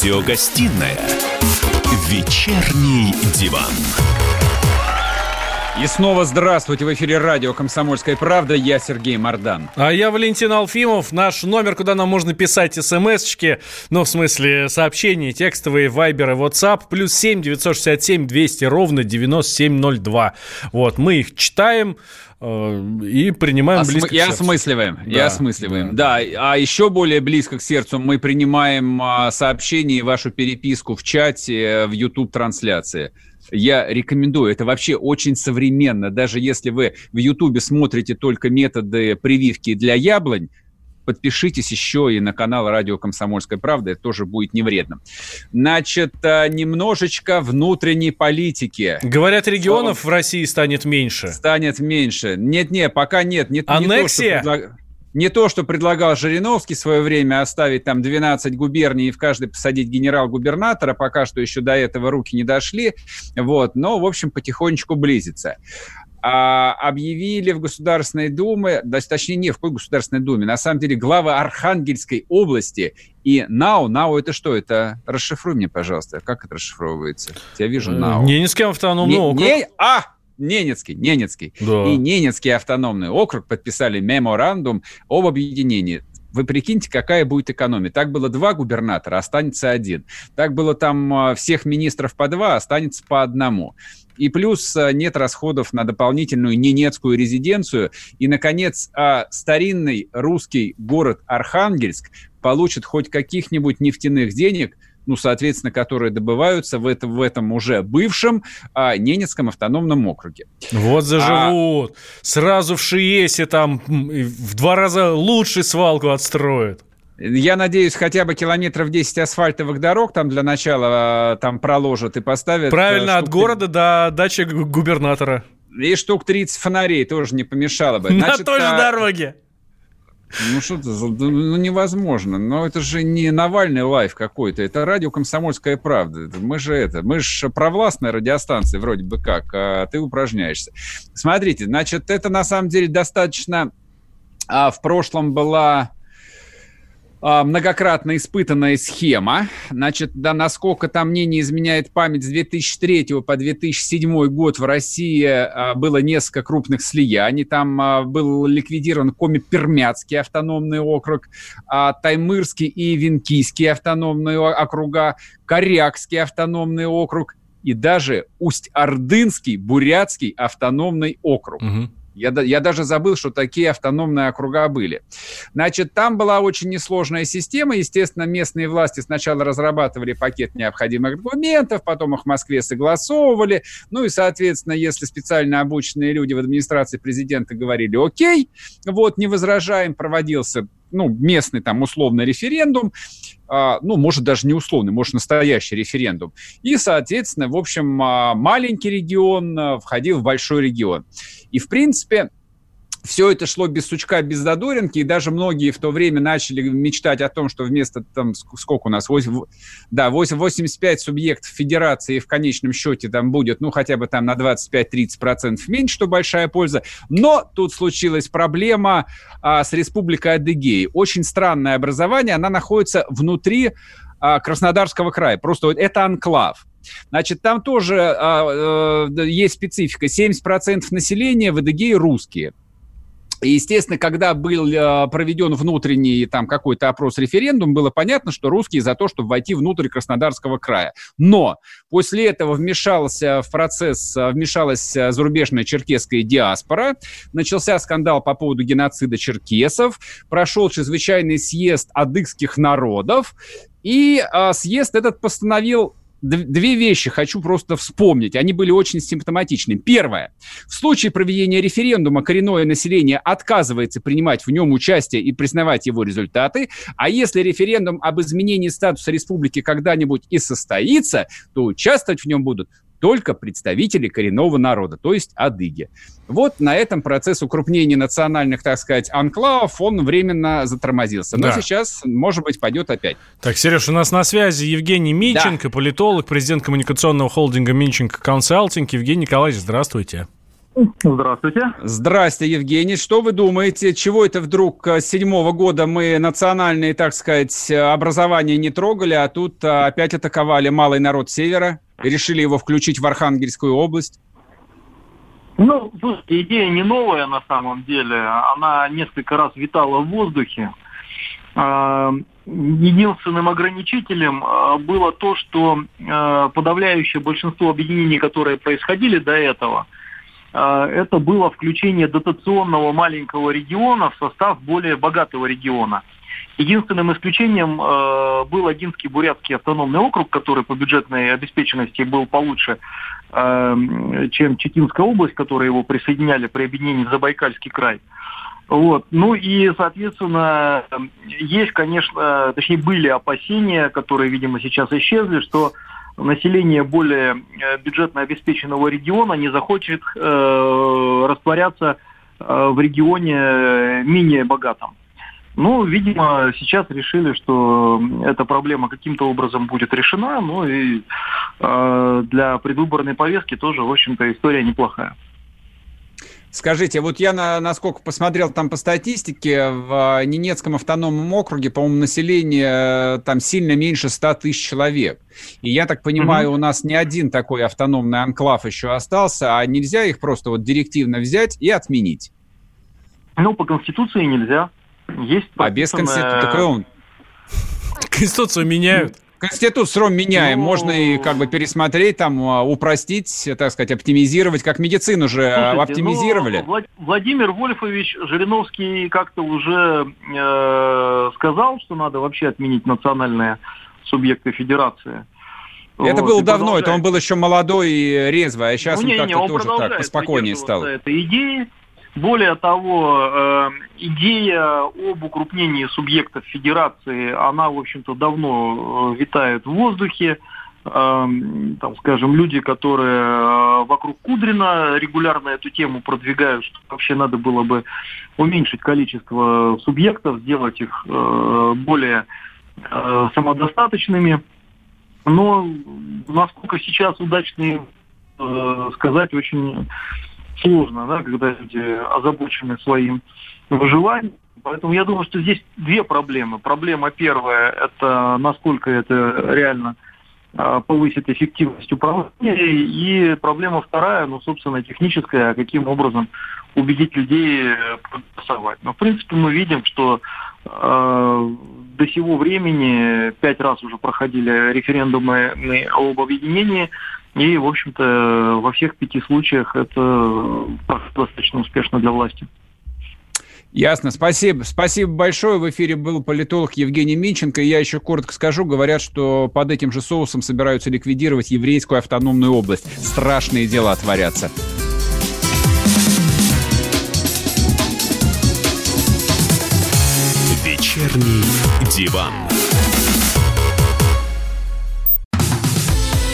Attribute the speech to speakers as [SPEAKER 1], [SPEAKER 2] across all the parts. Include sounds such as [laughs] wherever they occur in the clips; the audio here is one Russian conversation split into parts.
[SPEAKER 1] Радиогостинная «Вечерний диван».
[SPEAKER 2] И снова здравствуйте. В эфире радио «Комсомольская правда». Я Сергей Мордан.
[SPEAKER 3] А я Валентин Алфимов. Наш номер, куда нам можно писать смс-очки, ну, в смысле, сообщения текстовые, вайберы, WhatsApp, плюс 7 967 200 ровно 9702. Вот, мы их читаем, и принимаем
[SPEAKER 2] Осмы-
[SPEAKER 3] близко
[SPEAKER 2] и
[SPEAKER 3] к сердцу.
[SPEAKER 2] осмысливаем. и
[SPEAKER 3] Да,
[SPEAKER 2] осмысливаем. Да. А еще более близко к сердцу мы принимаем а, сообщения и вашу переписку в чате, э, в YouTube-трансляции. Я рекомендую. Это вообще очень современно. Даже если вы в Ютубе смотрите только методы прививки для яблонь, подпишитесь еще и на канал Радио Комсомольская правда, это тоже будет не вредно. Значит, а, немножечко внутренней политики.
[SPEAKER 3] Говорят, регионов в России станет меньше.
[SPEAKER 2] станет меньше. Нет-нет, пока нет. Не, не то, что
[SPEAKER 3] Аннексия?
[SPEAKER 2] Не то, что предлагал Жириновский в свое время оставить там 12 губерний и в каждой посадить генерал-губернатора, пока что еще до этого руки не дошли, вот, но, в общем, потихонечку близится. А, объявили в Государственной Думе, да, точнее, не в какой Государственной Думе, на самом деле глава Архангельской области и НАУ, НАУ это что? Это, расшифруй мне, пожалуйста, как это расшифровывается? Я вижу НАУ.
[SPEAKER 3] Ненецкий автономный
[SPEAKER 2] Не-
[SPEAKER 3] округ.
[SPEAKER 2] не- а, Ненецкий, Ненецкий.
[SPEAKER 3] Да.
[SPEAKER 2] И Ненецкий автономный округ подписали меморандум об объединении. Вы прикиньте, какая будет экономия. Так было два губернатора, останется один. Так было там а, всех министров по два, останется по одному. И плюс а, нет расходов на дополнительную ненецкую резиденцию. И, наконец, а, старинный русский город Архангельск получит хоть каких-нибудь нефтяных денег, ну, соответственно, которые добываются в этом, в этом уже бывшем а, Ненецком автономном округе.
[SPEAKER 3] Вот заживут. Сразу в Шиесе там в два раза лучше свалку отстроят.
[SPEAKER 2] Я надеюсь, хотя бы километров 10 асфальтовых дорог там для начала а, там проложат и поставят.
[SPEAKER 3] Правильно,
[SPEAKER 2] а,
[SPEAKER 3] от города до дачи губернатора.
[SPEAKER 2] И штук 30 фонарей тоже не помешало бы.
[SPEAKER 3] На
[SPEAKER 2] Значит,
[SPEAKER 3] той же
[SPEAKER 2] а,
[SPEAKER 3] дороге.
[SPEAKER 2] Ну что это, ну невозможно. Но это же не Навальный лайф какой-то, это радио «Комсомольская правда». Мы же это, мы же провластная радиостанция вроде бы как, а ты упражняешься. Смотрите, значит, это на самом деле достаточно... а, в прошлом была многократно испытанная схема. Значит, да, насколько там мне не изменяет память, с 2003 по 2007 год в России а, было несколько крупных слияний. Там а, был ликвидирован Коми-Пермяцкий автономный округ, а, Таймырский и Венкийский автономные округа, Корякский автономный округ и даже Усть-Ордынский, Бурятский автономный округ.
[SPEAKER 3] Мгм.
[SPEAKER 2] Я, я даже забыл, что такие автономные округа были. Значит, там была очень несложная система. Естественно, местные власти сначала разрабатывали пакет необходимых документов, потом их в Москве согласовывали. Ну и, соответственно, если специально обученные люди в администрации президента говорили «Окей», вот, не возражаем, проводился ну, местный там условный референдум, а, ну, может, даже не условный, может, настоящий референдум. И, соответственно, в общем, а, маленький регион а, входил в большой регион. И, в принципе, все это шло без сучка, без задоринки, и даже многие в то время начали мечтать о том, что вместо там, ск- сколько у нас, 8, да, 8, 85 субъектов федерации в конечном счете там будет, ну, хотя бы там на 25-30% меньше, что большая польза. Но тут случилась проблема а, с Республикой Адыгеей. Очень странное образование, она находится внутри а, Краснодарского края. Просто вот это анклав. Значит, там тоже а, э, есть специфика. 70% населения в Адыгее русские. Естественно, когда был э, проведен внутренний там какой-то опрос референдум, было понятно, что русские за то, чтобы войти внутрь Краснодарского края. Но после этого вмешался в процесс, э, вмешалась э, зарубежная черкесская диаспора, начался скандал по поводу геноцида черкесов, прошел чрезвычайный съезд адыгских народов, и э, съезд этот постановил две вещи хочу просто вспомнить. Они были очень симптоматичны. Первое. В случае проведения референдума коренное население отказывается принимать в нем участие и признавать его результаты. А если референдум об изменении статуса республики когда-нибудь и состоится, то участвовать в нем будут только представители коренного народа, то есть адыги. Вот на этом процесс укрупнения национальных, так сказать, анклавов, он временно затормозился. Но
[SPEAKER 3] Да.
[SPEAKER 2] сейчас, может быть, пойдет опять.
[SPEAKER 3] Так, Сереж, у нас на связи Евгений Минченко, политолог, президент коммуникационного холдинга Минченко Консалтинг. Евгений Николаевич, здравствуйте.
[SPEAKER 1] Здравствуйте.
[SPEAKER 2] Здрасте, Евгений. Что вы думаете, чего это вдруг с седьмого года мы национальные, так сказать, образования не трогали, а тут опять атаковали малый народ севера и решили его включить в Архангельскую область?
[SPEAKER 1] Ну, слушайте, идея не новая на самом деле. Она несколько раз витала в воздухе. А, единственным ограничителем было то, что подавляющее большинство объединений, которые происходили до этого, это было включение дотационного маленького региона в состав более богатого региона. Единственным исключением был Одинский Бурятский автономный округ, который по бюджетной обеспеченности был получше, чем Читинская область, которая его присоединяли при объединении в Забайкальский край. Вот. Ну и, соответственно, есть, конечно, точнее, были опасения, которые, видимо, сейчас исчезли, что население более э, бюджетно обеспеченного региона не захочет э, растворяться э, в регионе менее богатом. Ну, видимо, сейчас решили, что эта проблема каким-то образом будет решена, ну и э, для предвыборной повестки тоже, в общем-то, история неплохая.
[SPEAKER 2] Скажите, вот я, на, насколько посмотрел там по статистике, в Ненецком автономном округе, по-моему, население э, там сильно меньше 100 тысяч человек. И я так понимаю, угу. у нас не один такой автономный анклав еще остался, а нельзя их просто вот директивно взять и отменить?
[SPEAKER 1] Ну, по Конституции нельзя. Есть
[SPEAKER 2] а без Конституции? Такой он...
[SPEAKER 3] Конституцию меняют.
[SPEAKER 2] Конституцию сром меняем, ну... можно и как бы пересмотреть, там, а, упростить, так сказать, оптимизировать, как медицину же а, Слушайте, оптимизировали.
[SPEAKER 1] Ну, Владимир Вольфович Жириновский как-то уже э, сказал, что надо вообще отменить национальные субъекты федерации.
[SPEAKER 2] Это вот, было давно, это он был еще молодой и резвый, а сейчас ну, он как-то тоже так поспокойнее стал.
[SPEAKER 1] Это идеи, более того, э, идея об укрупнении субъектов федерации, она, в общем-то, давно э, витает в воздухе. Э, там, скажем, люди, которые вокруг Кудрина регулярно эту тему продвигают, что вообще надо было бы уменьшить количество субъектов, сделать их более самодостаточными. Но насколько сейчас удачные сказать очень сложно, да, когда люди озабочены своим выживанием. Поэтому я думаю, что здесь две проблемы. Проблема первая – это насколько это реально а, повысит эффективность управления. И проблема вторая, ну, собственно, техническая, каким образом убедить людей проголосовать. Но, в принципе, мы видим, что э, до сего времени пять раз уже проходили референдумы об объединении и, в общем-то, во всех пяти случаях это достаточно успешно для власти.
[SPEAKER 2] Ясно, спасибо. Спасибо большое. В эфире был политолог Евгений Минченко. И я еще коротко скажу, говорят, что под этим же соусом собираются ликвидировать еврейскую автономную область. Страшные дела творятся.
[SPEAKER 4] Вечерний диван.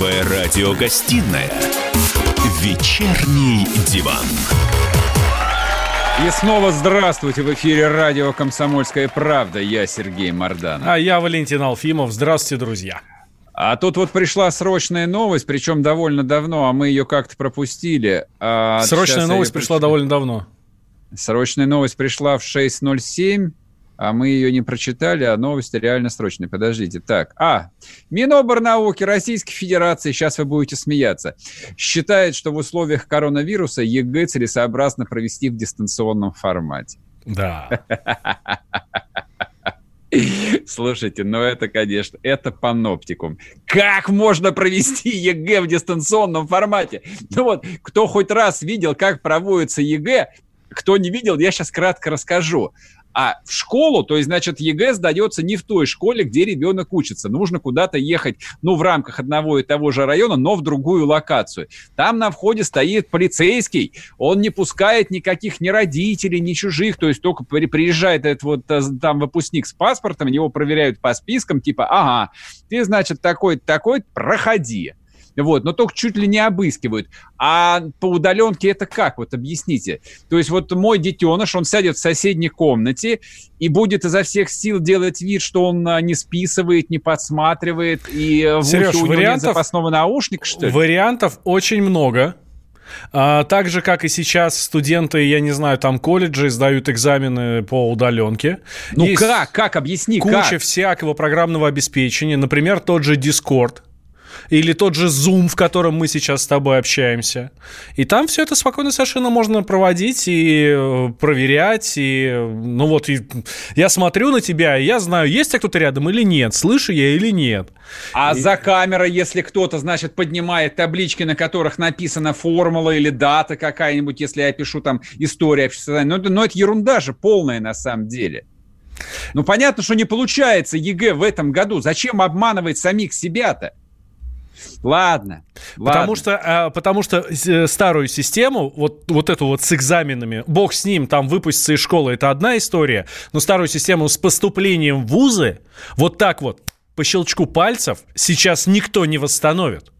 [SPEAKER 4] Первая радиогостинная «Вечерний диван».
[SPEAKER 2] И снова здравствуйте в эфире радио «Комсомольская правда». Я Сергей Мордан.
[SPEAKER 3] А я Валентин Алфимов. Здравствуйте, друзья.
[SPEAKER 2] А тут вот пришла срочная новость, причем довольно давно, а мы ее как-то пропустили. А
[SPEAKER 3] срочная новость пришла довольно давно.
[SPEAKER 2] Срочная новость пришла в 6.07 а мы ее не прочитали, а новости реально срочные. Подождите. Так, а, Миноборнауки Российской Федерации, сейчас вы будете смеяться, считает, что в условиях коронавируса ЕГЭ целесообразно провести в дистанционном формате.
[SPEAKER 3] Да. [laughs]
[SPEAKER 2] Слушайте, ну это, конечно, это паноптикум. Как можно провести ЕГЭ в дистанционном формате? Ну вот, кто хоть раз видел, как проводится ЕГЭ, кто не видел, я сейчас кратко расскажу. А в школу, то есть, значит, ЕГЭ сдается не в той школе, где ребенок учится. Нужно куда-то ехать, ну, в рамках одного и того же района, но в другую локацию. Там на входе стоит полицейский, он не пускает никаких ни родителей, ни чужих, то есть только приезжает этот вот э, там выпускник с паспортом, его проверяют по спискам, типа, ага, ты, значит, такой-то, такой проходи. Вот, но только чуть ли не обыскивают. А по удаленке это как? Вот объясните. То есть вот мой детеныш, он сядет в соседней комнате и будет изо всех сил делать вид, что он а, не списывает, не подсматривает, и
[SPEAKER 3] Сереж,
[SPEAKER 2] в ухе у
[SPEAKER 3] вариантов,
[SPEAKER 2] него нет запасного наушника, что ли?
[SPEAKER 3] Вариантов очень много. А, так же, как и сейчас студенты, я не знаю, там колледжи сдают экзамены по удаленке.
[SPEAKER 2] Ну
[SPEAKER 3] Есть
[SPEAKER 2] как? Как? Объясни,
[SPEAKER 3] Куча
[SPEAKER 2] как?
[SPEAKER 3] всякого программного обеспечения. Например, тот же Discord. Или тот же Zoom, в котором мы сейчас с тобой общаемся. И там все это спокойно совершенно можно проводить и э, проверять. И, ну вот, и я смотрю на тебя, и я знаю, есть ли кто-то рядом или нет, слышу я или нет.
[SPEAKER 2] А за камерой, если кто-то, значит, поднимает таблички, на которых написана формула или дата какая-нибудь, если я пишу там история общества, ну, это- ну это ерунда же полная на самом деле. Ну понятно, что не получается ЕГЭ в этом году. Зачем обманывать самих себя-то? Ладно.
[SPEAKER 3] Потому
[SPEAKER 2] ладно.
[SPEAKER 3] что, а, потому что э, старую систему, вот, вот эту вот с экзаменами, бог с ним, там выпуститься из школы, это одна история, но старую систему с поступлением в вузы, вот так вот, по щелчку пальцев, сейчас никто не восстановит.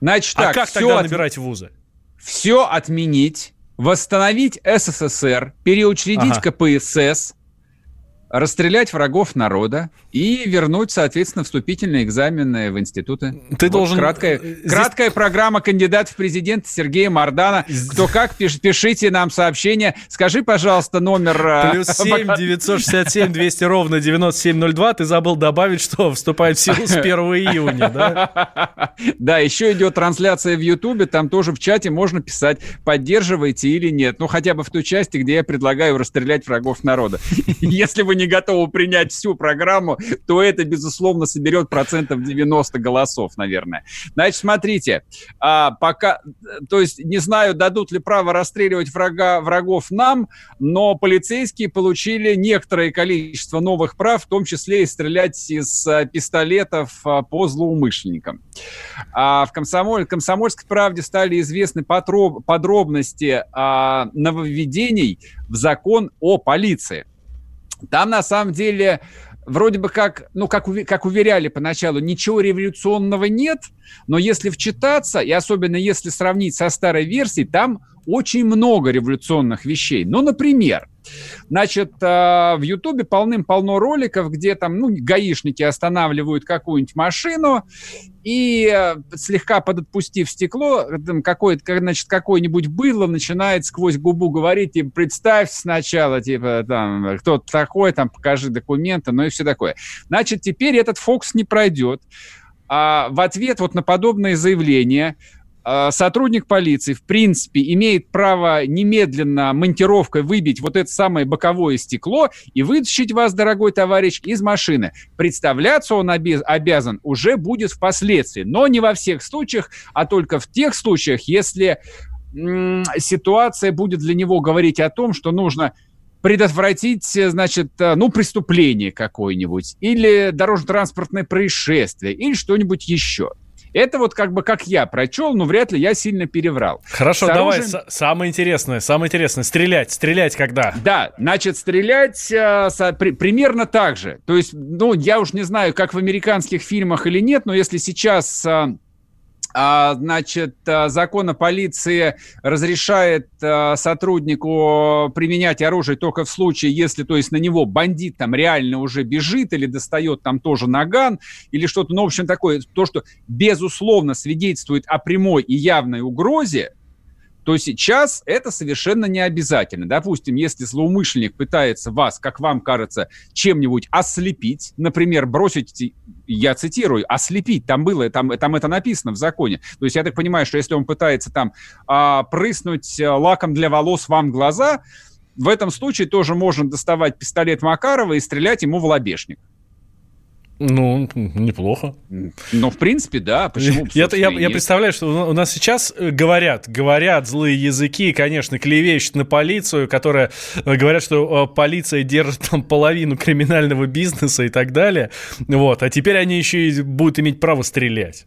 [SPEAKER 2] Значит
[SPEAKER 3] а
[SPEAKER 2] так,
[SPEAKER 3] как
[SPEAKER 2] всё
[SPEAKER 3] тогда
[SPEAKER 2] от-
[SPEAKER 3] набирать вузы?
[SPEAKER 2] все отменить, восстановить СССР, переучредить
[SPEAKER 3] Ага.
[SPEAKER 2] КПСС, расстрелять врагов народа и вернуть, соответственно, вступительные экзамены в институты.
[SPEAKER 3] Ты
[SPEAKER 2] Вот
[SPEAKER 3] должен,
[SPEAKER 2] Краткая,
[SPEAKER 3] э, здесь-
[SPEAKER 2] краткая программа кандидата в президенты Сергея Мардана. Кто как, пиш- пишите нам сообщение. Скажи, пожалуйста, номер... э,
[SPEAKER 3] Плюс 7 967 200 ровно 9702. Ты забыл добавить, что вступает в силу с [laughs] 1 июня, да?
[SPEAKER 2] Да, еще идет трансляция в Ютубе, там тоже в чате можно писать, поддерживаете или нет. Ну, хотя бы в той части, где я предлагаю расстрелять врагов народа. [laughs] Если вы не готовы принять всю программу, то это, безусловно, соберет процентов 90 голосов, наверное. Значит, смотрите, а, пока, то есть не знаю, дадут ли право расстреливать врага, врагов нам, но полицейские получили некоторое количество новых прав, в том числе и стрелять из а, пистолетов а, по злоумышленникам. А в Комсомоль, Комсомольской правде стали известны потроб- подробности а, нововведений в закон о полиции. Там на самом деле вроде бы как, ну, как, как уверяли поначалу, ничего революционного нет, но если вчитаться, и особенно если сравнить со старой версией, там очень много революционных вещей. Ну, например, значит, э, в Ютубе полным-полно роликов, где там, ну, гаишники останавливают какую-нибудь машину, и э, слегка подотпустив стекло, там какое-то, как, значит, какое-нибудь было начинает сквозь губу говорить, типа, представь сначала, типа, там, кто ты такой, там, покажи документы, ну и все такое. Значит, теперь этот фокус не пройдет. А в ответ вот на подобное заявление а, сотрудник полиции, в принципе, имеет право немедленно монтировкой выбить вот это самое боковое стекло и вытащить вас, дорогой товарищ, из машины. Представляться он обязан уже будет впоследствии, но не во всех случаях, а только в тех случаях, если ситуация будет для него говорить о том, что нужно предотвратить, значит, э, ну, преступление какое-нибудь, или дорожно-транспортное происшествие, или что-нибудь еще. Это вот как бы как я прочел, но вряд ли я сильно переврал.
[SPEAKER 3] Хорошо,
[SPEAKER 2] С
[SPEAKER 3] давай,
[SPEAKER 2] оружием-
[SPEAKER 3] самое интересное, самое интересное. Стрелять, стрелять когда?
[SPEAKER 2] Да, значит, стрелять э, со- при- примерно так же. То есть, ну, я уж не знаю, как в американских фильмах или нет, но если сейчас... э, значит, э, закон о полиции разрешает э, сотруднику применять оружие только в случае, если, то есть, на него бандит там реально уже бежит или достает там тоже наган или что-то, ну, в общем, такое, то, что безусловно свидетельствует о прямой и явной угрозе, то сейчас это совершенно не обязательно. Допустим, если злоумышленник пытается вас, как вам кажется, чем-нибудь ослепить, например, бросить, я цитирую, ослепить, там было, там, там это написано в законе. То есть я так понимаю, что если он пытается там а, прыснуть а, лаком для волос вам в глаза, в этом случае тоже можно доставать пистолет Макарова и стрелять ему в лобешник.
[SPEAKER 3] Ну, неплохо.
[SPEAKER 2] Ну, в принципе, да. Почему? [laughs]
[SPEAKER 3] Я, я, я представляю, что у нас сейчас э, говорят, говорят злые языки, конечно, клевещут на полицию, которая э, говорят, что э, полиция держит там половину криминального бизнеса и так далее. Вот. А теперь они еще и будут иметь право стрелять.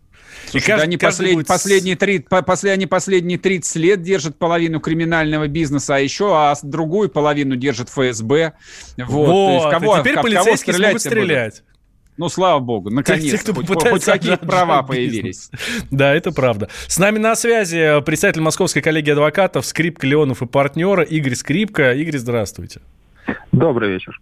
[SPEAKER 2] Слушай, и каждый, да они послед, будет... последние, три, после, они последние 30 лет держат половину криминального бизнеса, а еще а другую половину держит ФСБ.
[SPEAKER 3] Вот. вот в кого, теперь в, полицейские кого смогут стрелять. Будут?
[SPEAKER 2] Ну, слава богу, наконец-то хоть, хоть какие права появились.
[SPEAKER 3] Да, это правда. С нами на связи представитель Московской коллегии адвокатов Скрипка, Леонов и партнера Игорь Скрипка. Игорь, здравствуйте.
[SPEAKER 5] Добрый вечер.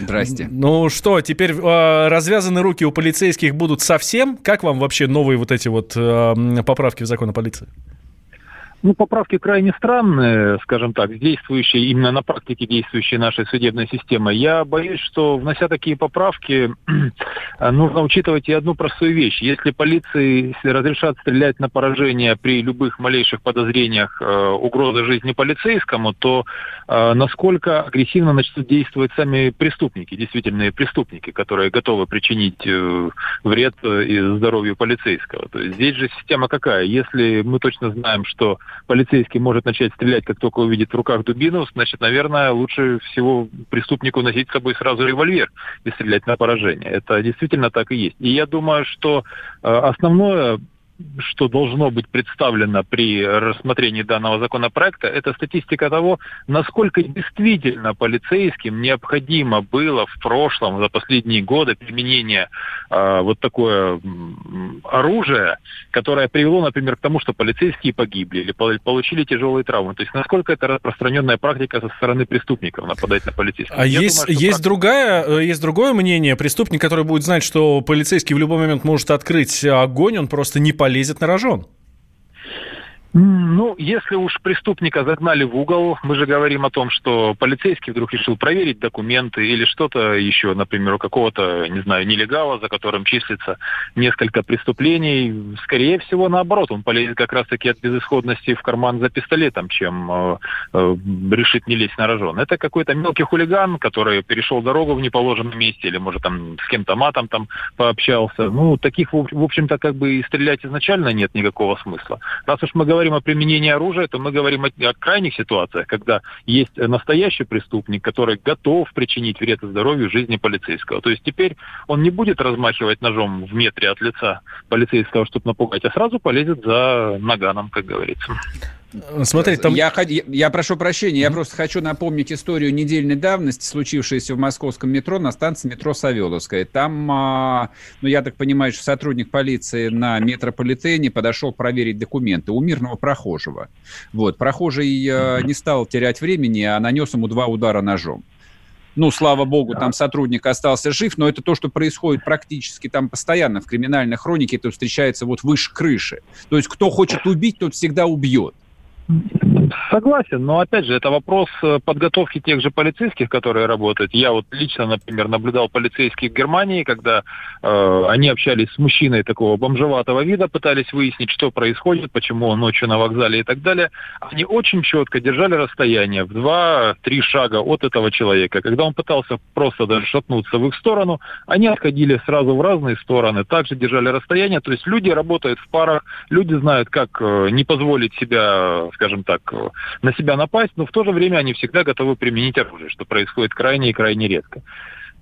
[SPEAKER 3] Здрасте. Ну что, теперь э, развязаны руки у полицейских будут совсем? Как вам вообще новые вот эти вот э, поправки в закон о полиции?
[SPEAKER 5] Ну, поправки крайне странные, скажем так, действующие, именно на практике действующей нашей судебной системы. Я боюсь, что, внося такие поправки, [clears throat] нужно учитывать и одну простую вещь. Если полиции разрешат стрелять на поражение при любых малейших подозрениях э, угрозы жизни полицейскому, то э, насколько агрессивно начнут действовать сами преступники, действительные преступники, которые готовы причинить э, вред э, здоровью полицейского. То есть здесь же система какая? Если мы точно знаем, что полицейский может начать стрелять, как только увидит в руках дубину, значит, наверное, лучше всего преступнику носить с собой сразу револьвер и стрелять на поражение. Это действительно так и есть. И я думаю, что э, основное что должно быть представлено при рассмотрении данного законопроекта, это статистика того, насколько действительно полицейским необходимо было в прошлом, за последние годы применение э, вот такое оружие, которое привело, например, к тому, что полицейские погибли или получили тяжелые травмы. То есть насколько это распространенная практика со стороны преступников нападать на полицейских.
[SPEAKER 3] А есть, думаю, есть, практика... другая, э, есть другое мнение. Преступник, который будет знать, что полицейский в любой момент может открыть огонь, он просто не полезет на рожон.
[SPEAKER 5] Ну, если уж преступника загнали в угол, мы же говорим о том, что полицейский вдруг решил проверить документы или что-то еще, например, у какого-то, не знаю, нелегала, за которым числится несколько преступлений. Скорее всего, наоборот, он полезет как раз-таки от безысходности в карман за пистолетом, чем э, э, решит не лезть на рожон. Это какой-то мелкий хулиган, который перешел дорогу в неположенном месте или, может, там с кем-то матом там пообщался. Ну, таких, в общем-то, как бы и стрелять изначально нет никакого смысла. Раз уж мы говорим говорим о применении оружия, то мы говорим о, о крайних ситуациях, когда есть настоящий преступник, который готов причинить вред здоровью жизни полицейского. То есть теперь он не будет размахивать ножом в метре от лица полицейского, чтобы напугать, а сразу полезет за наганом, как говорится.
[SPEAKER 2] Смотри, там... я, я прошу прощения, я просто хочу напомнить историю недельной давности, случившуюся в московском метро на станции метро Савеловская. Там, а, ну, я так понимаю, что сотрудник полиции на метрополитене подошел проверить документы у мирного прохожего. Вот, прохожий а, не стал терять времени, а нанес ему два удара ножом. Ну, слава богу, там сотрудник остался жив, но это то, что происходит практически там постоянно в криминальной хронике, это встречается вот выше крыши. То есть кто хочет убить, тот всегда убьет. Mm-hmm.
[SPEAKER 5] Согласен, но опять же, это вопрос э, подготовки тех же полицейских, которые работают. Я вот лично, например, наблюдал полицейских в Германии, когда э, они общались с мужчиной такого бомжеватого вида, пытались выяснить, что происходит, почему он ночью на вокзале и так далее. Они очень четко держали расстояние в два-три шага от этого человека. Когда он пытался просто даже шатнуться в их сторону, они отходили сразу в разные стороны, также держали расстояние. То есть люди работают в парах, люди знают, как э, не позволить себя скажем так, на себя напасть, но в то же время они всегда готовы применить оружие, что происходит крайне и крайне редко.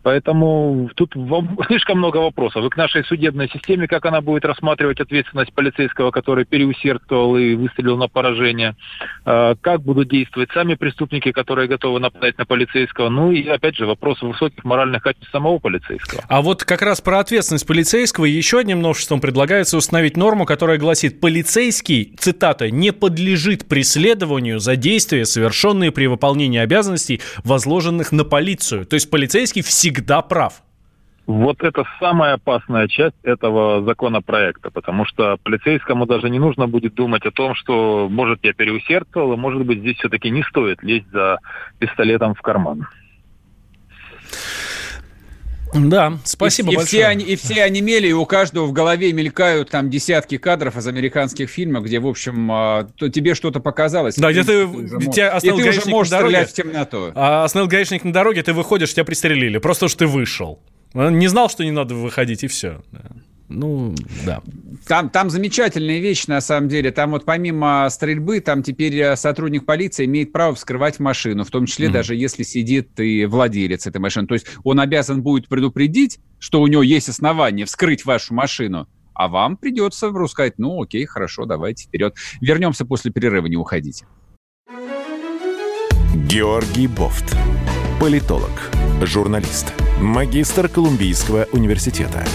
[SPEAKER 5] Поэтому тут [laughs] слишком много вопросов. И к нашей судебной системе, как она будет рассматривать ответственность полицейского, который переусердствовал и выстрелил на поражение, а, как будут действовать сами преступники, которые готовы нападать на полицейского. Ну и, опять же, вопрос высоких моральных качеств самого полицейского.
[SPEAKER 3] А вот как раз про ответственность полицейского еще одним новшеством предлагается установить норму, которая гласит, полицейский, цитата, не подлежит преследованию за действия, совершенные при выполнении обязанностей, возложенных на полицию. То есть полицейский всегда всегда прав.
[SPEAKER 5] Вот это самая опасная часть этого законопроекта, потому что полицейскому даже не нужно будет думать о том, что, может, я переусердствовал, и, может быть, здесь все-таки не стоит лезть за пистолетом в карман.
[SPEAKER 3] Да, спасибо
[SPEAKER 2] и,
[SPEAKER 3] большое.
[SPEAKER 2] И все, они, и все онемели, и у каждого в голове мелькают там десятки кадров из американских фильмов, где, в общем, а, то тебе что-то показалось.
[SPEAKER 3] Да, где ты,
[SPEAKER 2] ты, тебя и ты уже можешь стрелять в темноту.
[SPEAKER 3] А остановил гаишник на дороге, ты выходишь, тебя пристрелили, просто что ты вышел. Не знал, что не надо выходить, и все. Ну, да.
[SPEAKER 2] Там, там замечательная вещь, на самом деле. Там вот помимо стрельбы, там теперь э, сотрудник полиции имеет право вскрывать машину, в том числе mm-hmm. даже если сидит и владелец этой машины. То есть он обязан будет предупредить, что у него есть основания вскрыть вашу машину, а вам придется сказать, ну окей, хорошо, давайте вперед. Вернемся после перерыва, не уходите.
[SPEAKER 4] Георгий Бофт. Политолог, журналист, магистр Колумбийского университета –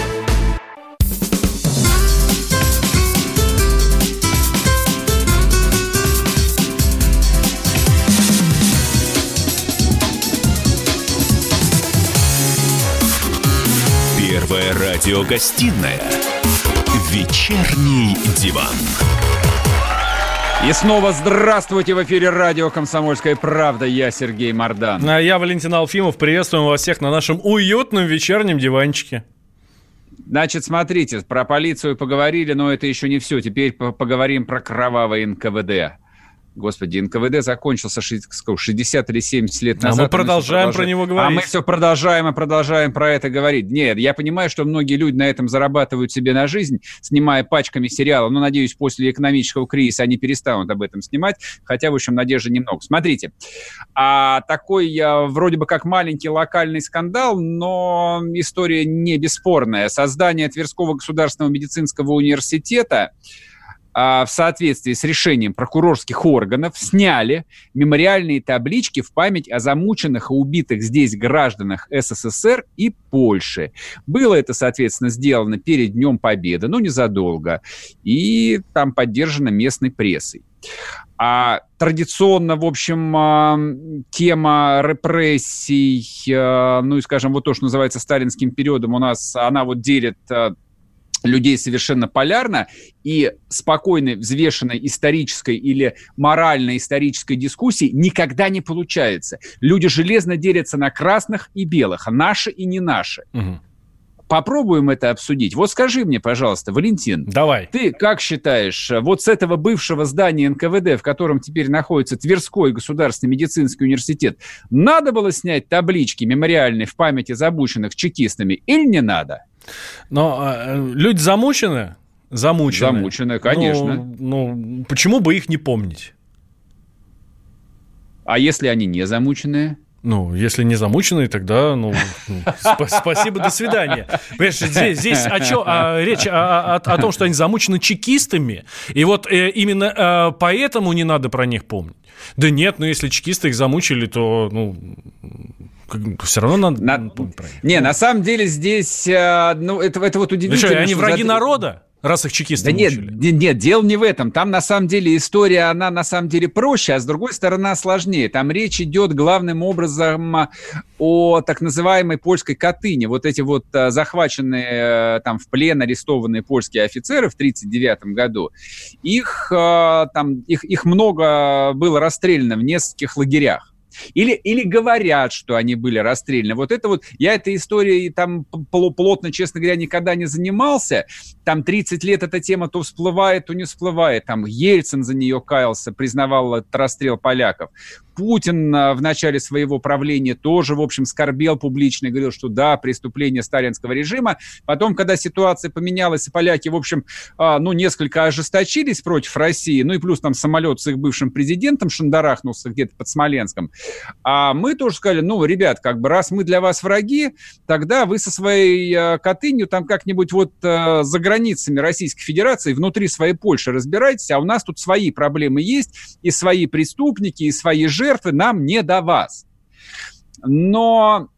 [SPEAKER 4] Радиогостинная «Вечерний диван».
[SPEAKER 2] И снова здравствуйте в эфире радио «Комсомольская правда». Я Сергей Мордан.
[SPEAKER 3] А я Валентин Алфимов. Приветствуем вас всех на нашем уютном вечернем диванчике.
[SPEAKER 2] Значит, смотрите, про полицию поговорили, но это еще не все. Теперь поговорим про кровавое НКВД. Господи, НКВД закончился 60 или 70 лет назад.
[SPEAKER 3] А мы продолжаем мы про него говорить.
[SPEAKER 2] А мы все продолжаем и продолжаем про это говорить. Нет, я понимаю, что многие люди на этом зарабатывают себе на жизнь, снимая пачками сериала. Но, надеюсь, после экономического кризиса они перестанут об этом снимать. Хотя, в общем, надежды немного. Смотрите, а такой а, вроде бы как маленький локальный скандал, но история не бесспорная. Создание Тверского государственного медицинского университета в соответствии с решением прокурорских органов сняли мемориальные таблички в память о замученных и убитых здесь гражданах СССР и Польши. Было это, соответственно, сделано перед Днем Победы, но незадолго, и там поддержано местной прессой. А традиционно, в общем, а, тема репрессий, а, ну и, скажем, вот то, что называется сталинским периодом, у нас она вот делит людей совершенно полярно, и спокойной, взвешенной исторической или морально-исторической дискуссии никогда не получается. Люди железно делятся на красных и белых, наши и не наши. Угу. Попробуем это обсудить. Вот скажи мне, пожалуйста, Валентин.
[SPEAKER 3] Давай.
[SPEAKER 2] Ты как считаешь, вот с этого бывшего здания НКВД, в котором теперь находится Тверской государственный медицинский университет, надо было снять таблички мемориальные в памяти забученных чекистами или не надо?
[SPEAKER 3] Но э, люди замучены? Замучены.
[SPEAKER 2] Замучены, конечно.
[SPEAKER 3] Ну, ну, почему бы их не помнить?
[SPEAKER 2] А если они не замученные?
[SPEAKER 3] Ну, если не замученные, тогда, ну, ну сп- спасибо, до свидания. Понимаешь, здесь, здесь о чё, а, речь о, о, о том, что они замучены чекистами, и вот э, именно э, поэтому не надо про них помнить. Да нет, ну, если чекисты их замучили, то, ну, все равно надо... На...
[SPEAKER 2] Не, на самом деле здесь, э, ну, это, это вот удивительно.
[SPEAKER 3] Ну что, они враги за... народа? Раз их чекисты
[SPEAKER 2] Да нет, нет, нет, дело не в этом. Там на самом деле история, она на самом деле проще, а с другой стороны сложнее. Там речь идет главным образом о так называемой польской Катыни. Вот эти вот а, захваченные э, там в плен арестованные польские офицеры в 1939 году, их, а, там, их, их много было расстреляно в нескольких лагерях. Или, или говорят, что они были расстреляны. Вот это вот, я этой историей там плотно, честно говоря, никогда не занимался. Там 30 лет эта тема то всплывает, то не всплывает. Там Ельцин за нее каялся, признавал этот расстрел поляков. Путин а, в начале своего правления тоже, в общем, скорбел публично и говорил, что да, преступление сталинского режима. Потом, когда ситуация поменялась, и поляки, в общем, а, ну, несколько ожесточились против России, ну и плюс там самолет с их бывшим президентом шандарахнулся где-то под Смоленском, а мы тоже сказали, ну, ребят, как бы раз мы для вас враги, тогда вы со своей а, Катынью там как-нибудь вот за границами Российской Федерации, внутри своей Польши разбирайтесь, а у нас тут свои проблемы есть, и свои преступники, и свои жертвы нам не до вас. Но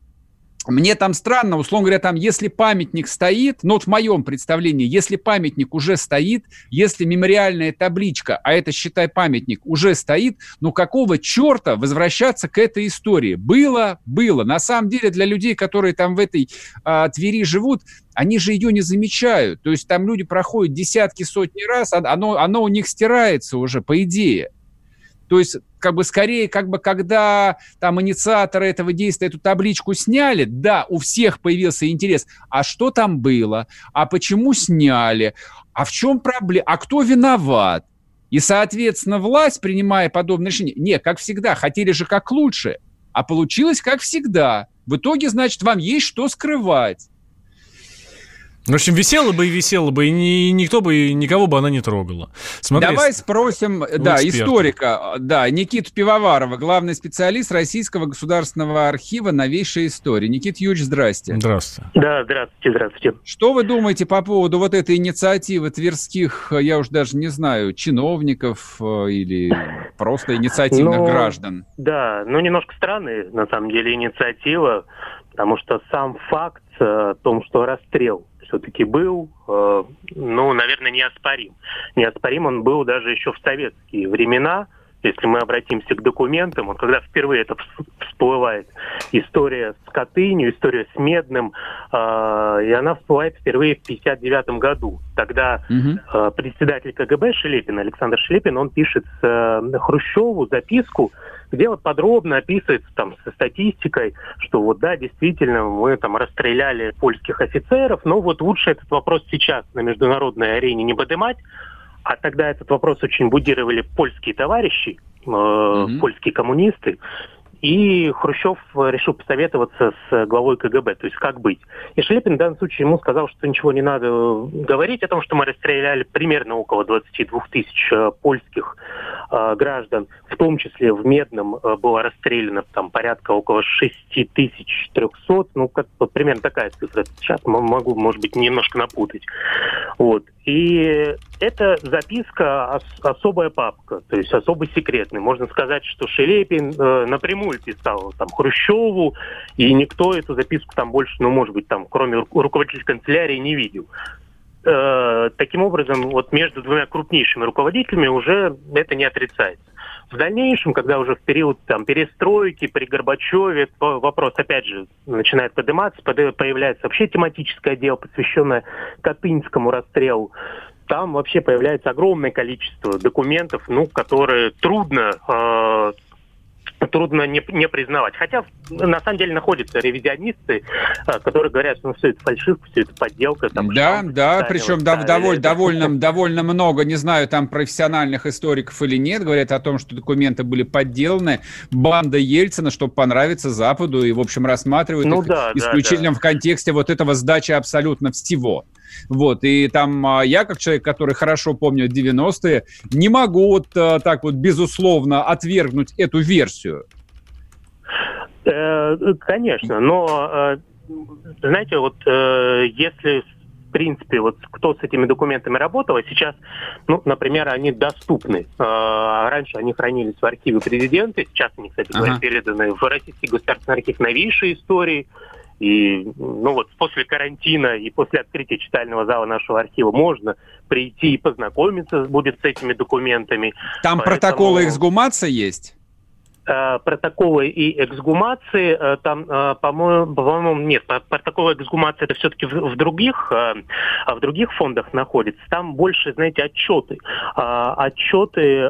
[SPEAKER 2] мне там странно, условно говоря, там, если памятник стоит, ну вот в моем представлении, если памятник уже стоит, если мемориальная табличка, а это, считай, памятник, уже стоит, ну какого черта возвращаться к этой истории? Было, было. На самом деле для людей, которые там в этой а, Твери живут, они же ее не замечают. То есть там люди проходят десятки, сотни раз, а оно, оно у них стирается уже, по идее. То есть, как бы скорее, как бы когда там инициаторы этого действия эту табличку сняли, да, у всех появился интерес. А что там было? А почему сняли? А в чем проблема? А кто виноват? И, соответственно, власть, принимая подобное решение, не, как всегда, хотели же как лучше, а получилось как всегда. В итоге, значит, вам есть что скрывать.
[SPEAKER 3] В общем, висела бы и висела бы, и ни, никто бы, никого бы она не трогала.
[SPEAKER 2] Смотри, Давай спросим, да, эксперта. историка, да, Никиту Пивоварова, главный специалист Российского государственного архива новейшей истории. Никит Юрьевич, здрасте.
[SPEAKER 3] Здравствуйте.
[SPEAKER 6] Да, здравствуйте, здравствуйте.
[SPEAKER 2] Что вы думаете по поводу вот этой инициативы тверских, я уж даже не знаю, чиновников э, или просто инициативных ну, граждан?
[SPEAKER 6] Да, ну немножко странная на самом деле инициатива, потому что сам факт э, о том, что расстрел все-таки был, э, ну, наверное, неоспорим. Неоспорим он был даже еще в советские времена, если мы обратимся к документам, вот когда впервые это всплывает, история с Катынью, история с Медным, э, и она всплывает впервые в 1959 году. Тогда угу. э, председатель КГБ Шелепин, Александр Шелепин, он пишет э, Хрущеву записку, где вот подробно описывается там со статистикой, что вот да, действительно, мы там расстреляли польских офицеров, но вот лучше этот вопрос сейчас на международной арене не поднимать, а тогда этот вопрос очень будировали польские товарищи, э, mm-hmm. польские коммунисты. И Хрущев решил посоветоваться с главой КГБ, то есть как быть. И Шлепин в данном случае ему сказал, что ничего не надо говорить о том, что мы расстреляли примерно около 22 тысяч э, польских э, граждан, в том числе в Медном э, было расстреляно там порядка около 6300, ну как примерно такая цифра. Сейчас могу, может быть, немножко напутать. Вот. И это записка особая папка, то есть особо секретная. Можно сказать, что Шелепин э, напрямую писал там Хрущеву, и никто эту записку там больше, ну, может быть, там, кроме руководителя канцелярии, не видел. Э, таким образом, вот между двумя крупнейшими руководителями уже это не отрицается. В дальнейшем, когда уже в период там, перестройки при Горбачеве вопрос, опять же, начинает подниматься, появляется вообще тематическое дело, посвященное Катынскому расстрелу, там вообще появляется огромное количество документов, ну, которые трудно э, трудно не, не признавать. Хотя, на самом деле, находятся ревизионисты, э, которые говорят, что ну, все это фальшивка, все это подделка.
[SPEAKER 2] Там, да, да, причем дов, доволь, довольно, довольно много, не знаю, там профессиональных историков или нет, говорят о том, что документы были подделаны. Банда Ельцина, чтобы понравиться Западу, и, в общем, рассматривают ну, их да, исключительно да, да. в контексте вот этого сдачи абсолютно всего. Вот, и там а, я, как человек, который хорошо помнит 90-е, не могу вот а, так вот безусловно отвергнуть эту версию.
[SPEAKER 6] Э, конечно, но э, знаете, вот э, если в принципе, вот кто с этими документами работал, а сейчас, ну, например, они доступны. раньше они хранились в архиве президента, сейчас они, кстати ага. переданы в Российский государственный архив новейшей истории. И ну вот после карантина и после открытия читального зала нашего архива можно прийти и познакомиться будет с этими документами.
[SPEAKER 2] Там Поэтому... протоколы эксгумации есть?
[SPEAKER 6] Э, протоколы и эксгумации, э, там, э, по-моему, по нет, протоколы эксгумации это все-таки в, в других, в других фондах находится. Там больше, знаете, отчеты. Отчеты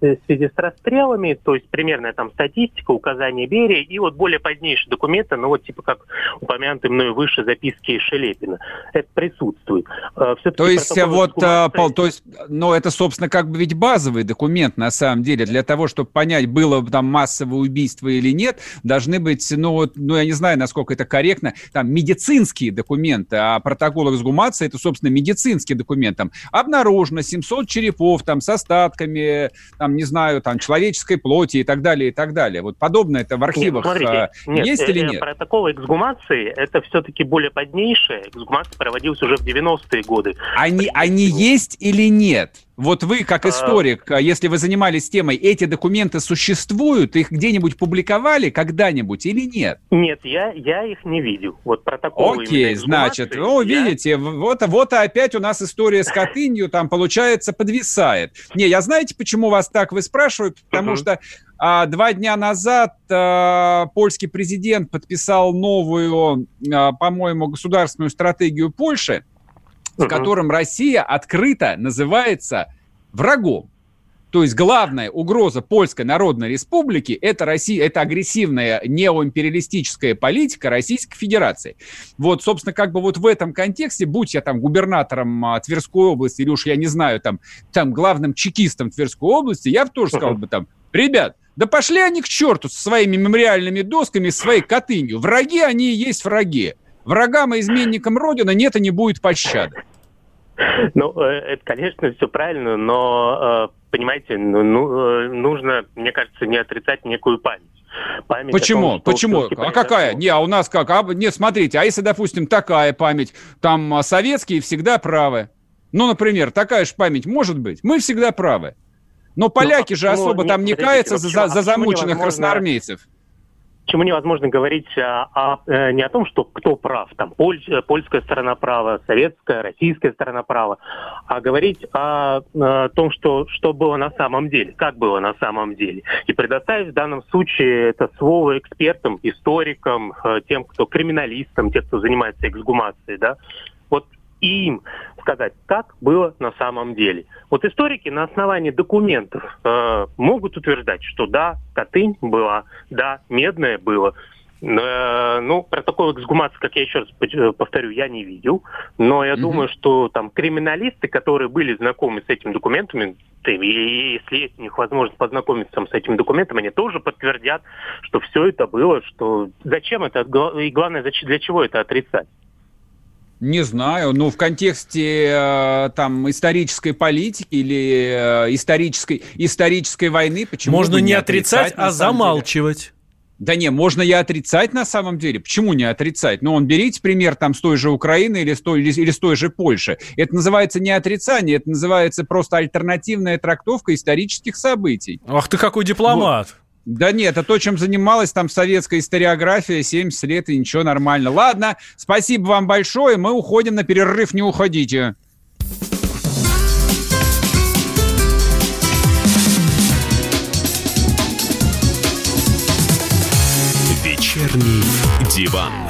[SPEAKER 6] в связи с расстрелами, то есть примерная там статистика, указания Берия и вот более позднейшие документы, ну вот типа как упомянутые мной выше записки Шелепина. Это присутствует.
[SPEAKER 2] А, то есть вот, а, Пол, то есть, ну это, собственно, как бы ведь базовый документ на самом деле. Для того, чтобы понять, было там массовое убийство или нет, должны быть, ну вот, ну я не знаю, насколько это корректно, там медицинские документы, а протокол эксгумации это, собственно, медицинский документ. Там обнаружено 700 черепов там с остатками, там там, не знаю, там, человеческой плоти и так далее, и так далее. Вот подобное это в архивах нет, смотрите, а, нет, есть или э, нет?
[SPEAKER 6] Протокол эксгумации – это все-таки более позднейшая. Эксгумация проводилась уже в 90-е годы.
[SPEAKER 2] Они, они есть или нет? Вот вы, как а, историк, а, если вы занимались темой, эти документы существуют, их где-нибудь публиковали когда-нибудь или нет?
[SPEAKER 6] Нет, я, я их не видел. Вот протоколы
[SPEAKER 2] Окей, значит, ну, я... видите, вот, вот опять у нас история с Катынью там, получается, подвисает. Не, я знаете, почему вас так вы спрашиваю? Потому что а, два дня назад а, польский президент подписал новую, а, по-моему, государственную стратегию Польши, в котором Россия открыто называется врагом. То есть главная угроза Польской Народной Республики – это, Россия, это агрессивная неоимпериалистическая политика Российской Федерации. Вот, собственно, как бы вот в этом контексте, будь я там губернатором а, Тверской области или уж я не знаю, там, там главным чекистом Тверской области, я бы тоже сказал бы там, ребят, да пошли они к черту со своими мемориальными досками, своей котынью. Враги они и есть враги. Врагам и изменникам Родины нет и не будет пощады.
[SPEAKER 6] Ну, э, это, конечно, все правильно, но, э, понимаете, ну, ну э, нужно, мне кажется, не отрицать некую память.
[SPEAKER 2] Память Почему? Том, Почему? А какая? Не, а у нас как? А, нет, смотрите, а если, допустим, такая память, там а, советские всегда правы. Ну, например, такая же память может быть. Мы всегда правы. Но ну, поляки ну, же особо ну, там не каются за, за замученных красноармейцев
[SPEAKER 6] почему невозможно говорить а, а, э, не о том, что кто прав, там поль, э, польская сторона права, советская, российская сторона права, а говорить о, о том, что, что было на самом деле, как было на самом деле. И предоставить в данном случае это слово экспертам, историкам, э, тем, кто криминалистам, тем, кто занимается эксгумацией, да, вот им сказать, как было на самом деле. Вот историки на основании документов э, могут утверждать, что да, Катынь была, да, Медная было. Э, ну, протокол эксгумации, как я еще раз э, повторю, я не видел. Но я mm-hmm. думаю, что там криминалисты, которые были знакомы с этими документами, и если есть у них возможность познакомиться там, с этим документом, они тоже подтвердят, что все это было, что зачем это, и главное, для чего это отрицать.
[SPEAKER 2] Не знаю, ну в контексте э, там исторической политики или э, исторической исторической войны, почему
[SPEAKER 3] можно не отрицать, отрицать а замалчивать? Деле?
[SPEAKER 2] Да не, можно и отрицать на самом деле. Почему не отрицать? Ну, он берите пример там с той же Украины или с той, или, или с той же Польши. Это называется не отрицание, это называется просто альтернативная трактовка исторических событий.
[SPEAKER 3] Ах ты какой дипломат! Вот.
[SPEAKER 2] Да нет, это то, чем занималась там советская историография 70 лет, и ничего, нормально. Ладно, спасибо вам большое, мы уходим на перерыв, не уходите.
[SPEAKER 4] Вечерний диван.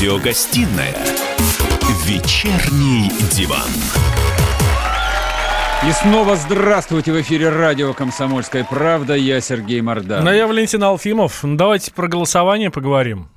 [SPEAKER 4] Радиогостинная «Вечерний диван».
[SPEAKER 2] И снова здравствуйте в эфире радио «Комсомольская правда». Я Сергей Мордан.
[SPEAKER 3] Ну, я Валентин Алфимов. Давайте про голосование поговорим.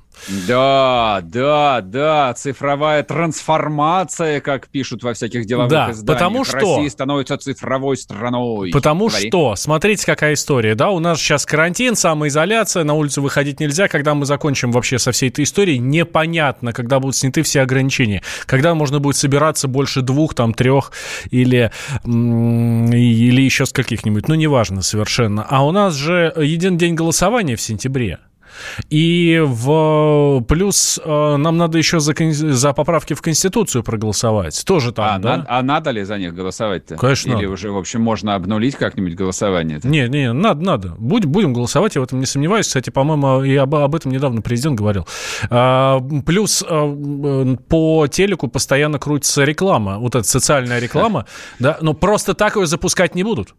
[SPEAKER 2] Да, да, да, цифровая трансформация, как пишут во всяких деловых да, изданиях.
[SPEAKER 3] потому что...
[SPEAKER 2] Россия становится цифровой страной.
[SPEAKER 3] Потому Говори. что, смотрите, какая история, да, у нас сейчас карантин, самоизоляция, на улицу выходить нельзя, когда мы закончим вообще со всей этой историей, непонятно, когда будут сняты все ограничения, когда можно будет собираться больше двух, там, трех или, или еще с каких-нибудь, ну, неважно совершенно. А у нас же един день голосования в сентябре. И в плюс э, нам надо еще за, за поправки в Конституцию проголосовать. Тоже там,
[SPEAKER 2] а,
[SPEAKER 3] да?
[SPEAKER 2] На, а надо ли за них голосовать-то?
[SPEAKER 3] Конечно.
[SPEAKER 2] Или уже, в общем, можно обнулить как-нибудь голосование? -то?
[SPEAKER 3] Не, не, надо, надо. Будь, будем голосовать, я в этом не сомневаюсь. Кстати, по-моему, и об, об этом недавно президент говорил. А, плюс а, по телеку постоянно крутится реклама, вот эта социальная реклама, [laughs] да, но просто так ее запускать не будут.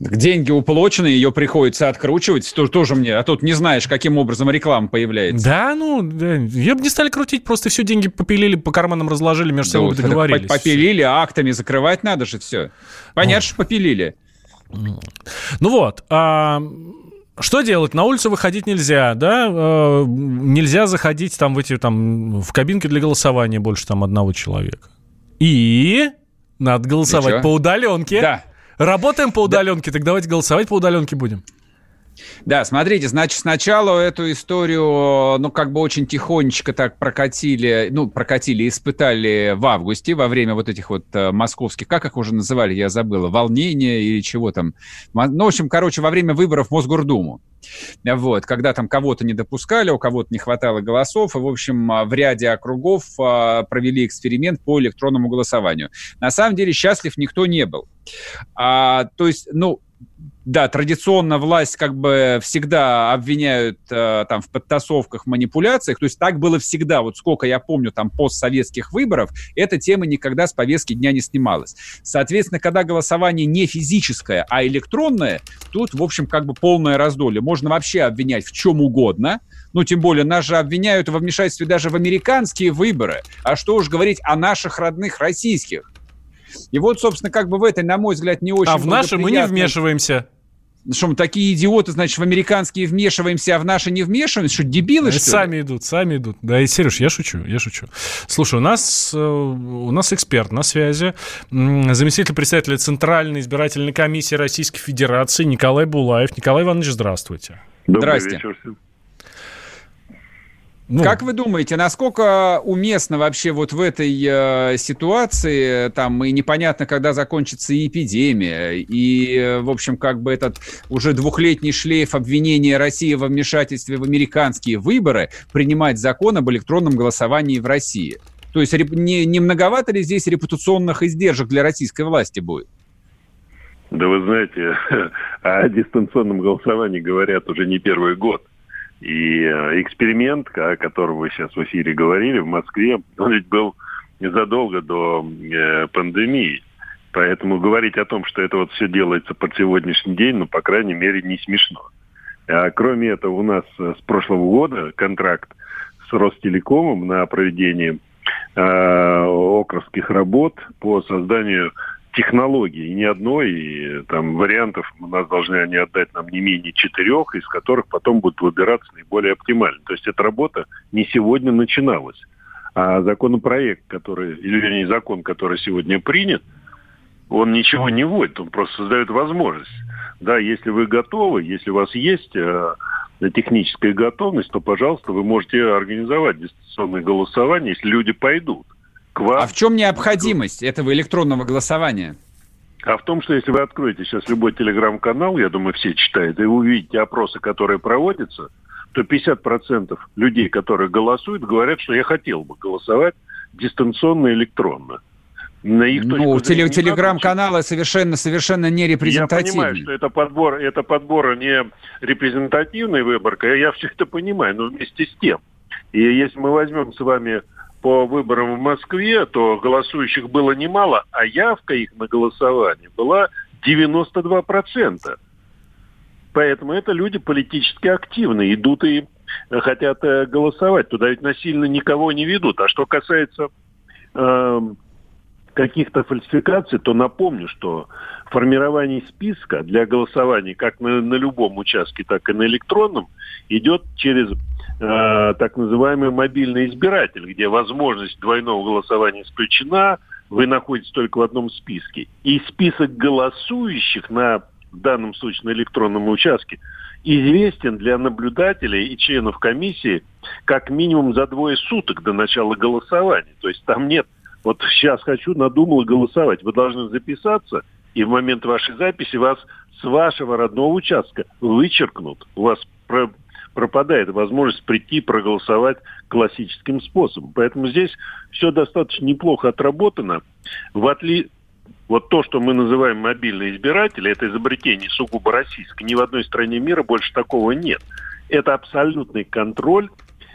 [SPEAKER 2] Деньги уплочены, ее приходится откручивать, тоже, тоже мне, а тут не знаешь, каким образом реклама появляется.
[SPEAKER 3] Да, ну, да, я бы не стали крутить, просто все деньги попилили, по карманам разложили, между собой да, договорились.
[SPEAKER 2] Попилили, актами закрывать надо же все. Понятно, что попилили.
[SPEAKER 3] Ну вот, а, что делать? На улицу выходить нельзя, да? А, нельзя заходить там в эти там в кабинки для голосования больше там одного человека. И надо голосовать
[SPEAKER 2] чё?
[SPEAKER 3] по удаленке.
[SPEAKER 2] Да.
[SPEAKER 3] Работаем по удаленке, так давайте голосовать по удаленке будем.
[SPEAKER 2] Да, смотрите, значит, сначала эту историю, ну, как бы очень тихонечко так прокатили, ну, прокатили, испытали в августе, во время вот этих вот э, московских, как их уже называли, я забыла, волнения или чего там. Ну, в общем, короче, во время выборов в Мосгордуму. Вот, когда там кого-то не допускали, у кого-то не хватало голосов, и, в общем, а, в ряде округов а, провели эксперимент по электронному голосованию. На самом деле счастлив никто не был. А, то есть, ну, да, традиционно власть как бы всегда обвиняют э, там в подтасовках, манипуляциях. То есть так было всегда. Вот сколько я помню там постсоветских выборов, эта тема никогда с повестки дня не снималась. Соответственно, когда голосование не физическое, а электронное, тут, в общем, как бы полное раздолье. Можно вообще обвинять в чем угодно. Ну, тем более, нас же обвиняют во вмешательстве даже в американские выборы. А что уж говорить о наших родных российских. И вот, собственно, как бы в этой, на мой взгляд, не очень
[SPEAKER 3] А в наши мы не вмешиваемся.
[SPEAKER 2] Что мы такие идиоты, значит, в американские вмешиваемся, а в наши не вмешиваемся? Что, дебилы, что ли?
[SPEAKER 3] Сами идут, сами идут. Да, и Сереж, я шучу, я шучу. Слушай, у нас, э, у нас эксперт на связи, заместитель председателя Центральной избирательной комиссии Российской Федерации Николай Булаев. Николай Иванович, здравствуйте.
[SPEAKER 7] Добрый
[SPEAKER 2] Здрасте.
[SPEAKER 7] вечер.
[SPEAKER 3] Ну,
[SPEAKER 2] Как вы думаете, насколько уместно вообще вот в этой э, ситуации, там, и непонятно, когда закончится и эпидемия, и, э, в общем, как бы этот уже двухлетний шлейф обвинения России во вмешательстве в американские выборы принимать закон об электронном голосовании в России? То есть реп- не, не многовато ли здесь репутационных издержек для российской власти будет?
[SPEAKER 7] Да вы знаете, [laughs] о дистанционном голосовании говорят уже не первый год. И э, эксперимент, о котором вы сейчас в эфире говорили, в Москве, он ведь был задолго до э, пандемии. Поэтому говорить о том, что это вот все делается под сегодняшний день, ну, по крайней мере, не смешно. А кроме этого, у нас э, с прошлого года контракт с Ростелекомом на проведение э, окровских работ по созданию технологий, и ни одной, и там вариантов у нас должны они отдать нам не менее четырех, из которых потом будут выбираться наиболее оптимально. То есть эта работа не сегодня начиналась. А законопроект, который, или вернее закон, который сегодня принят, он ничего не вводит, он просто создает возможность. Да, если вы готовы, если у вас есть э, техническая готовность, то, пожалуйста, вы можете организовать дистанционное голосование, если люди пойдут к вам.
[SPEAKER 2] А в чем необходимость этого электронного голосования?
[SPEAKER 7] А в том, что если вы откроете сейчас любой телеграм-канал, я думаю, все читают, и увидите опросы, которые проводятся, то 50% людей, которые голосуют, говорят, что я хотел бы голосовать дистанционно электронно. На их
[SPEAKER 2] Ну, теле- телеграм-каналы совершенно, совершенно не
[SPEAKER 7] я
[SPEAKER 2] репрезентативны.
[SPEAKER 7] понимаю, что это подбор, это подбор не репрезентативной выборка, я все это понимаю, но вместе с тем. И если мы возьмем с вами по выборам в Москве, то голосующих было немало, а явка их на голосование была 92%. Поэтому это люди политически активные, идут и э, хотят э, голосовать. Туда ведь насильно никого не ведут. А что касается эм, каких-то фальсификаций, то напомню, что формирование списка для голосования как на, на любом участке, так и на электронном идет через э, так называемый мобильный избиратель, где возможность двойного голосования исключена, вы находитесь только в одном списке. И список голосующих на в данном случае на электронном участке, известен для наблюдателей и членов комиссии как минимум за двое суток до начала голосования. То есть там нет вот сейчас хочу, надумал голосовать. Вы должны записаться, и в момент вашей записи вас с вашего родного участка вычеркнут. У вас пропадает возможность прийти проголосовать классическим способом. Поэтому здесь все достаточно неплохо отработано. В отли... Вот то, что мы называем мобильные избиратели, это изобретение сугубо российское. Ни в одной стране мира больше такого нет. Это абсолютный контроль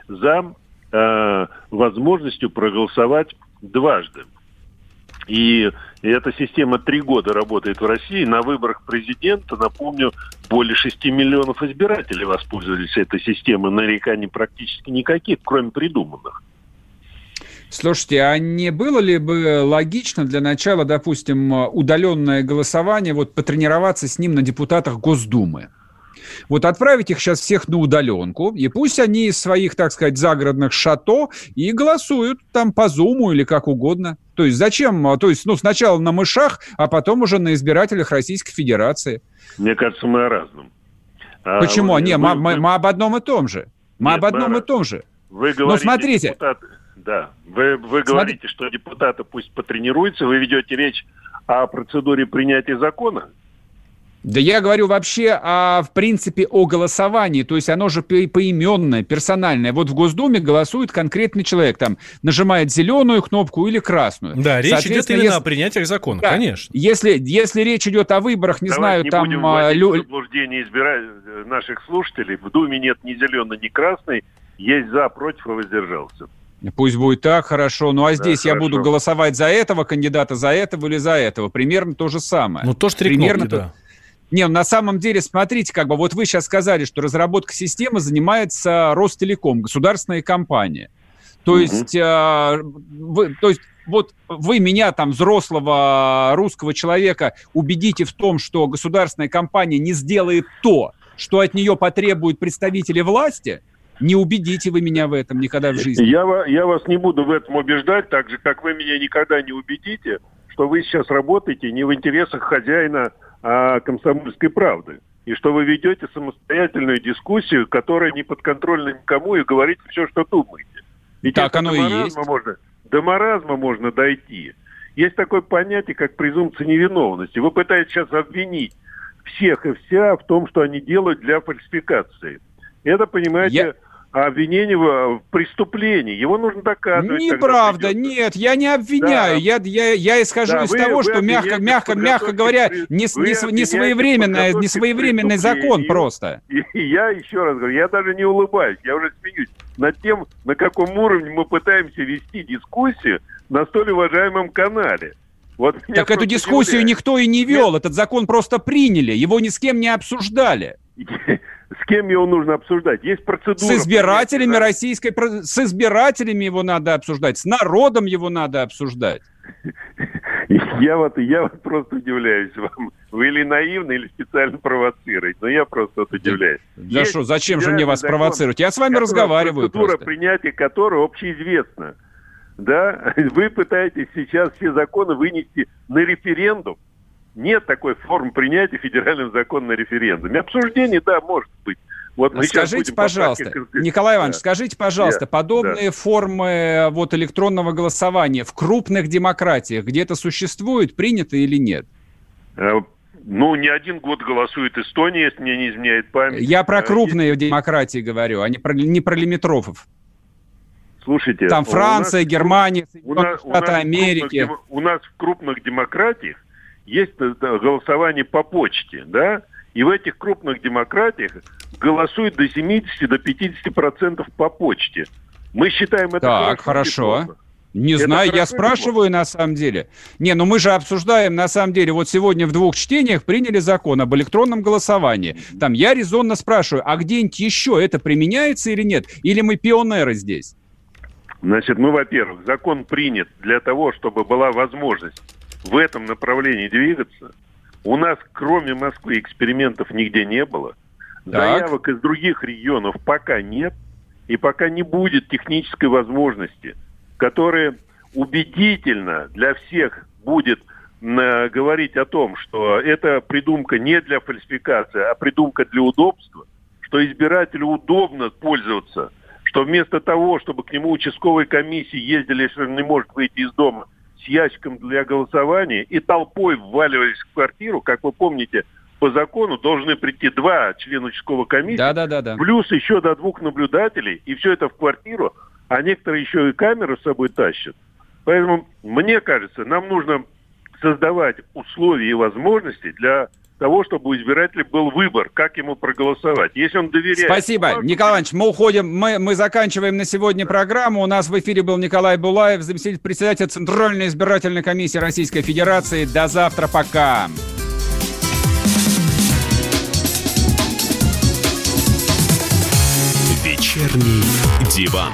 [SPEAKER 7] за э, возможностью проголосовать дважды. И эта система три года работает в России. На выборах президента, напомню, более 6 миллионов избирателей воспользовались этой системой. Нареканий практически никаких, кроме придуманных.
[SPEAKER 2] Слушайте, а не было ли бы логично для начала, допустим, удаленное голосование, вот потренироваться с ним на депутатах Госдумы? Вот отправить их сейчас всех на удаленку, и пусть они из своих, так сказать, загородных шато и голосуют там по Зуму или как угодно. То есть зачем? То есть, ну, сначала на мышах, а потом уже на избирателях Российской Федерации.
[SPEAKER 7] Мне кажется, мы о разном.
[SPEAKER 2] А Почему? Вы, Не, мы, вы... мы об одном и том же. Мы Нет, об одном мы... и том же.
[SPEAKER 7] Вы говорите, ну, смотрите. Депутаты, да, вы, вы говорите, что депутаты пусть потренируются, вы ведете речь о процедуре принятия закона.
[SPEAKER 2] Да я говорю вообще, о, в принципе, о голосовании. То есть оно же поименное, персональное. Вот в Госдуме голосует конкретный человек. Там нажимает зеленую кнопку или красную.
[SPEAKER 3] Да, речь идет именно если... о принятиях закона, да, конечно.
[SPEAKER 2] Если, если речь идет о выборах, не Давайте знаю,
[SPEAKER 7] не
[SPEAKER 2] там...
[SPEAKER 7] будем а, лю... заблуждение избирать наших слушателей. В Думе нет ни зеленой, ни красной. Есть за, против, и воздержался.
[SPEAKER 2] Пусть будет так, хорошо. Ну а здесь да, я хорошо. буду голосовать за этого кандидата, за этого или за этого. Примерно то же самое.
[SPEAKER 3] Ну, тоже три Примерно кнопки, да.
[SPEAKER 2] Не, на самом деле, смотрите, как бы вот вы сейчас сказали, что разработка системы занимается Ростелеком, государственная компания. То угу. есть, э, вы, то есть вот вы меня, там, взрослого русского человека, убедите в том, что государственная компания не сделает то, что от нее потребуют представители власти, не убедите вы меня в этом никогда в жизни.
[SPEAKER 7] Я, я вас не буду в этом убеждать, так же, как вы меня никогда не убедите, что вы сейчас работаете не в интересах хозяина а, комсомольской правды. И что вы ведете самостоятельную дискуссию, которая не подконтрольна никому, и говорите все, что думаете.
[SPEAKER 2] Ведь так оно и есть.
[SPEAKER 7] Можно, до маразма можно дойти. Есть такое понятие, как презумпция невиновности. Вы пытаетесь сейчас обвинить всех и вся в том, что они делают для фальсификации. Это, понимаете, Я обвинение в преступлении. Его нужно доказывать.
[SPEAKER 2] Неправда, нет, я не обвиняю. Да. Я, я, я исхожу да, из вы, того, вы что, мягко, мягко, мягко говоря, не, не, не, своевременный, не своевременный закон просто.
[SPEAKER 7] И, [laughs] и я еще раз говорю, я даже не улыбаюсь, я уже смеюсь над тем, на каком уровне мы пытаемся вести дискуссию на столь уважаемом канале.
[SPEAKER 2] Вот так эту дискуссию удивляет. никто и не вел, Нет. этот закон просто приняли, его ни с кем не обсуждали. [laughs]
[SPEAKER 7] С кем его нужно обсуждать? Есть процедура.
[SPEAKER 2] С избирателями российской... С избирателями его надо обсуждать, с народом его надо обсуждать. [laughs]
[SPEAKER 7] Я вот, я вот просто удивляюсь вам. Вы или наивны, или специально провоцируете. Но я просто вот удивляюсь.
[SPEAKER 2] Да что, зачем же мне вас закон, провоцировать? Я с вами разговариваю
[SPEAKER 7] Процедура просто. принятия которой общеизвестна. Да? [laughs] Вы пытаетесь сейчас все законы вынести на референдум. Нет такой формы принятия федерального закона на референдуме. Обсуждение, да, может быть.
[SPEAKER 2] Вот мы скажите, пожалуйста, Николай Иванович, да. скажите, пожалуйста, да. подобные да. формы э, вот электронного голосования в крупных демократиях где-то существуют, принято или нет?
[SPEAKER 7] Э, ну, не один год голосует Эстония, если мне не изменяет память.
[SPEAKER 2] Я про э, крупные Есть... демократии говорю, а не про, не про лимитрофов.
[SPEAKER 7] Слушайте,
[SPEAKER 2] там Франция, нас, Германия, Соединенные Штаты Америки.
[SPEAKER 7] Крупных, у нас в крупных демократиях есть голосование по почте, да, и в этих крупных демократиях голосуют до 70 до 50 процентов по почте. Мы считаем это
[SPEAKER 2] так, хорошо. хорошо. Не это знаю, я спрашиваю на самом деле. Не, ну мы же обсуждаем на самом деле. Вот сегодня в двух чтениях приняли закон об электронном голосовании. Там я резонно спрашиваю, а где-нибудь еще это применяется или нет? Или мы пионеры здесь?
[SPEAKER 7] Значит, мы, во-первых, закон принят для того, чтобы была возможность в этом направлении двигаться. У нас, кроме Москвы, экспериментов нигде не было. Так. Заявок из других регионов пока нет. И пока не будет технической возможности, которая убедительно для всех будет говорить о том, что эта придумка не для фальсификации, а придумка для удобства, что избирателю удобно пользоваться, что вместо того, чтобы к нему участковые комиссии ездили, если он не может выйти из дома, с ящиком для голосования и толпой вваливались в квартиру. Как вы помните, по закону должны прийти два члена участковой комиссии, да, да, да, да. плюс еще до двух наблюдателей, и все это в квартиру, а некоторые еще и камеры с собой тащат. Поэтому, мне кажется, нам нужно создавать условия и возможности для того, чтобы у избирателя был выбор, как ему проголосовать. Если он доверяет...
[SPEAKER 2] Спасибо. Партии... Николай Иванович, мы уходим, мы, мы заканчиваем на сегодня программу. У нас в эфире был Николай Булаев, заместитель председателя Центральной избирательной комиссии Российской Федерации. До завтра, пока.
[SPEAKER 4] Вечерний диван.